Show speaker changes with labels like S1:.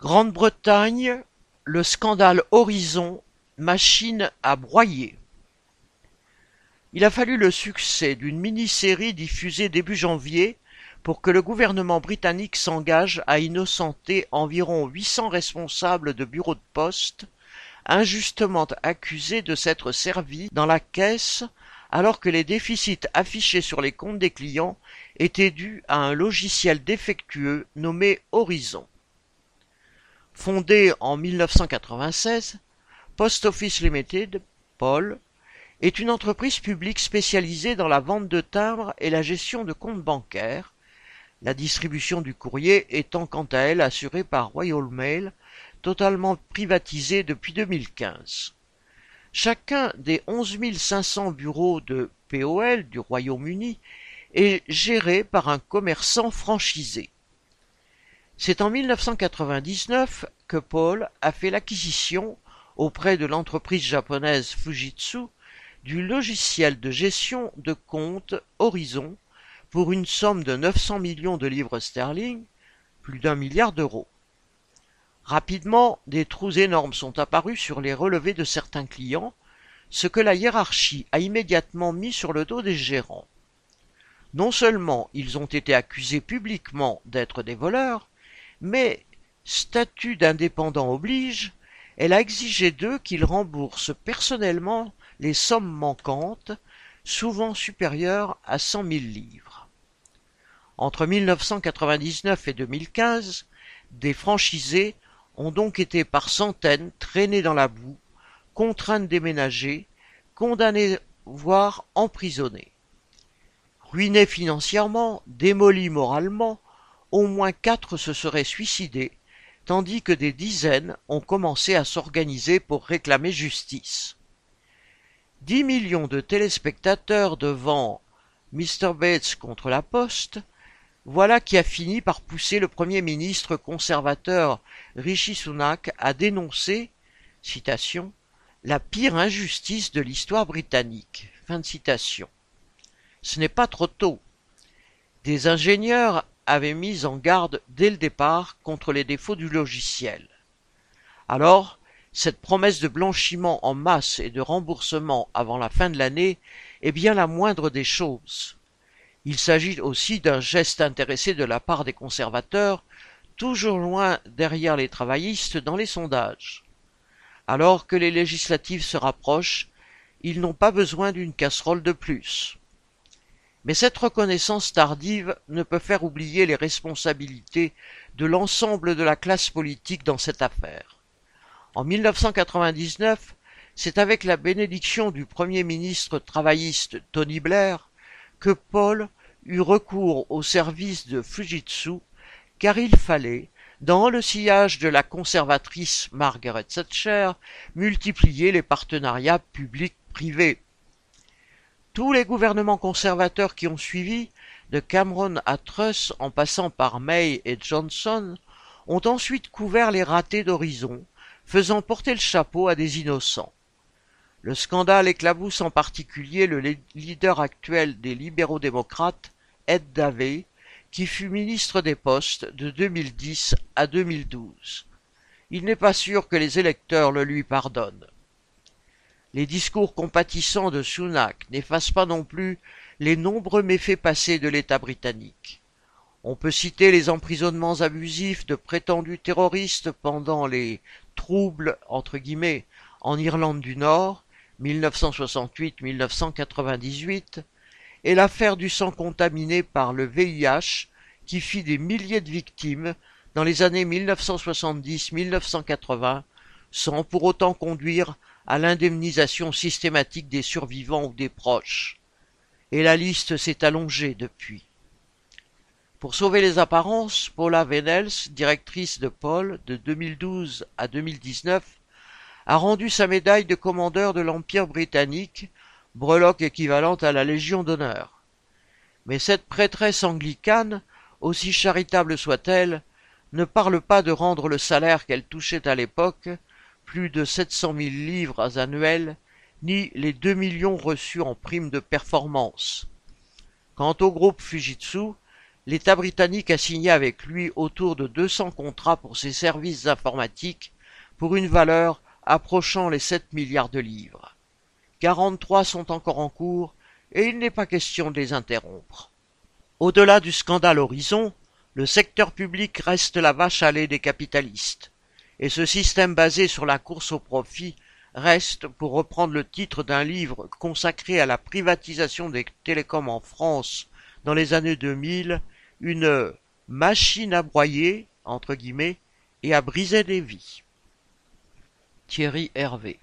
S1: Grande-Bretagne, le scandale Horizon machine à broyer. Il a fallu le succès d'une mini-série diffusée début janvier pour que le gouvernement britannique s'engage à innocenter environ 800 responsables de bureaux de poste injustement accusés de s'être servis dans la caisse alors que les déficits affichés sur les comptes des clients étaient dus à un logiciel défectueux nommé Horizon. Fondé en 1996, Post Office Limited, POL, est une entreprise publique spécialisée dans la vente de timbres et la gestion de comptes bancaires, la distribution du courrier étant quant à elle assurée par Royal Mail, totalement privatisée depuis 2015. Chacun des 11 500 bureaux de POL du Royaume-Uni est géré par un commerçant franchisé. C'est en 1999 que Paul a fait l'acquisition, auprès de l'entreprise japonaise Fujitsu, du logiciel de gestion de compte Horizon pour une somme de 900 millions de livres sterling, plus d'un milliard d'euros. Rapidement, des trous énormes sont apparus sur les relevés de certains clients, ce que la hiérarchie a immédiatement mis sur le dos des gérants. Non seulement ils ont été accusés publiquement d'être des voleurs, mais, statut d'indépendant oblige, elle a exigé d'eux qu'ils remboursent personnellement les sommes manquantes, souvent supérieures à cent mille livres. Entre 1999 et 2015, des franchisés ont donc été par centaines traînés dans la boue, contraints de déménager, condamnés voire emprisonnés. Ruinés financièrement, démolis moralement, au moins quatre se seraient suicidés, tandis que des dizaines ont commencé à s'organiser pour réclamer justice. Dix millions de téléspectateurs devant Mr. Bates contre la Poste, voilà qui a fini par pousser le Premier ministre conservateur Rishi Sunak à dénoncer, la pire injustice de l'histoire britannique. Fin de citation. Ce n'est pas trop tôt. Des ingénieurs avait mis en garde dès le départ contre les défauts du logiciel. Alors, cette promesse de blanchiment en masse et de remboursement avant la fin de l'année est bien la moindre des choses. Il s'agit aussi d'un geste intéressé de la part des conservateurs, toujours loin derrière les travaillistes dans les sondages. Alors que les législatives se rapprochent, ils n'ont pas besoin d'une casserole de plus. Mais cette reconnaissance tardive ne peut faire oublier les responsabilités de l'ensemble de la classe politique dans cette affaire. En 1999, c'est avec la bénédiction du Premier ministre travailliste Tony Blair que Paul eut recours au service de Fujitsu, car il fallait, dans le sillage de la conservatrice Margaret Thatcher, multiplier les partenariats publics-privés. Tous les gouvernements conservateurs qui ont suivi, de Cameron à Truss en passant par May et Johnson, ont ensuite couvert les ratés d'Horizon, faisant porter le chapeau à des innocents. Le scandale éclabousse en particulier le leader actuel des libéraux démocrates, Ed Davey, qui fut ministre des Postes de 2010 à 2012. Il n'est pas sûr que les électeurs le lui pardonnent. Les discours compatissants de Sunak n'effacent pas non plus les nombreux méfaits passés de l'État britannique. On peut citer les emprisonnements abusifs de prétendus terroristes pendant les troubles en Irlande du Nord 1968-1998 et l'affaire du sang contaminé par le VIH qui fit des milliers de victimes dans les années 1970-1980 sans pour autant conduire à l'indemnisation systématique des survivants ou des proches. Et la liste s'est allongée depuis. Pour sauver les apparences, Paula Venels, directrice de Paul de 2012 à 2019, a rendu sa médaille de commandeur de l'Empire britannique, breloque équivalente à la Légion d'honneur. Mais cette prêtresse anglicane, aussi charitable soit-elle, ne parle pas de rendre le salaire qu'elle touchait à l'époque, plus de sept cent mille livres annuels, ni les deux millions reçus en prime de performance. Quant au groupe Fujitsu, l'État britannique a signé avec lui autour de 200 contrats pour ses services informatiques pour une valeur approchant les 7 milliards de livres. 43 sont encore en cours et il n'est pas question de les interrompre. Au-delà du scandale Horizon, le secteur public reste la vache à lait des capitalistes, et ce système basé sur la course au profit reste, pour reprendre le titre d'un livre consacré à la privatisation des télécoms en France dans les années 2000, une machine à broyer, entre guillemets, et à briser des vies. Thierry Hervé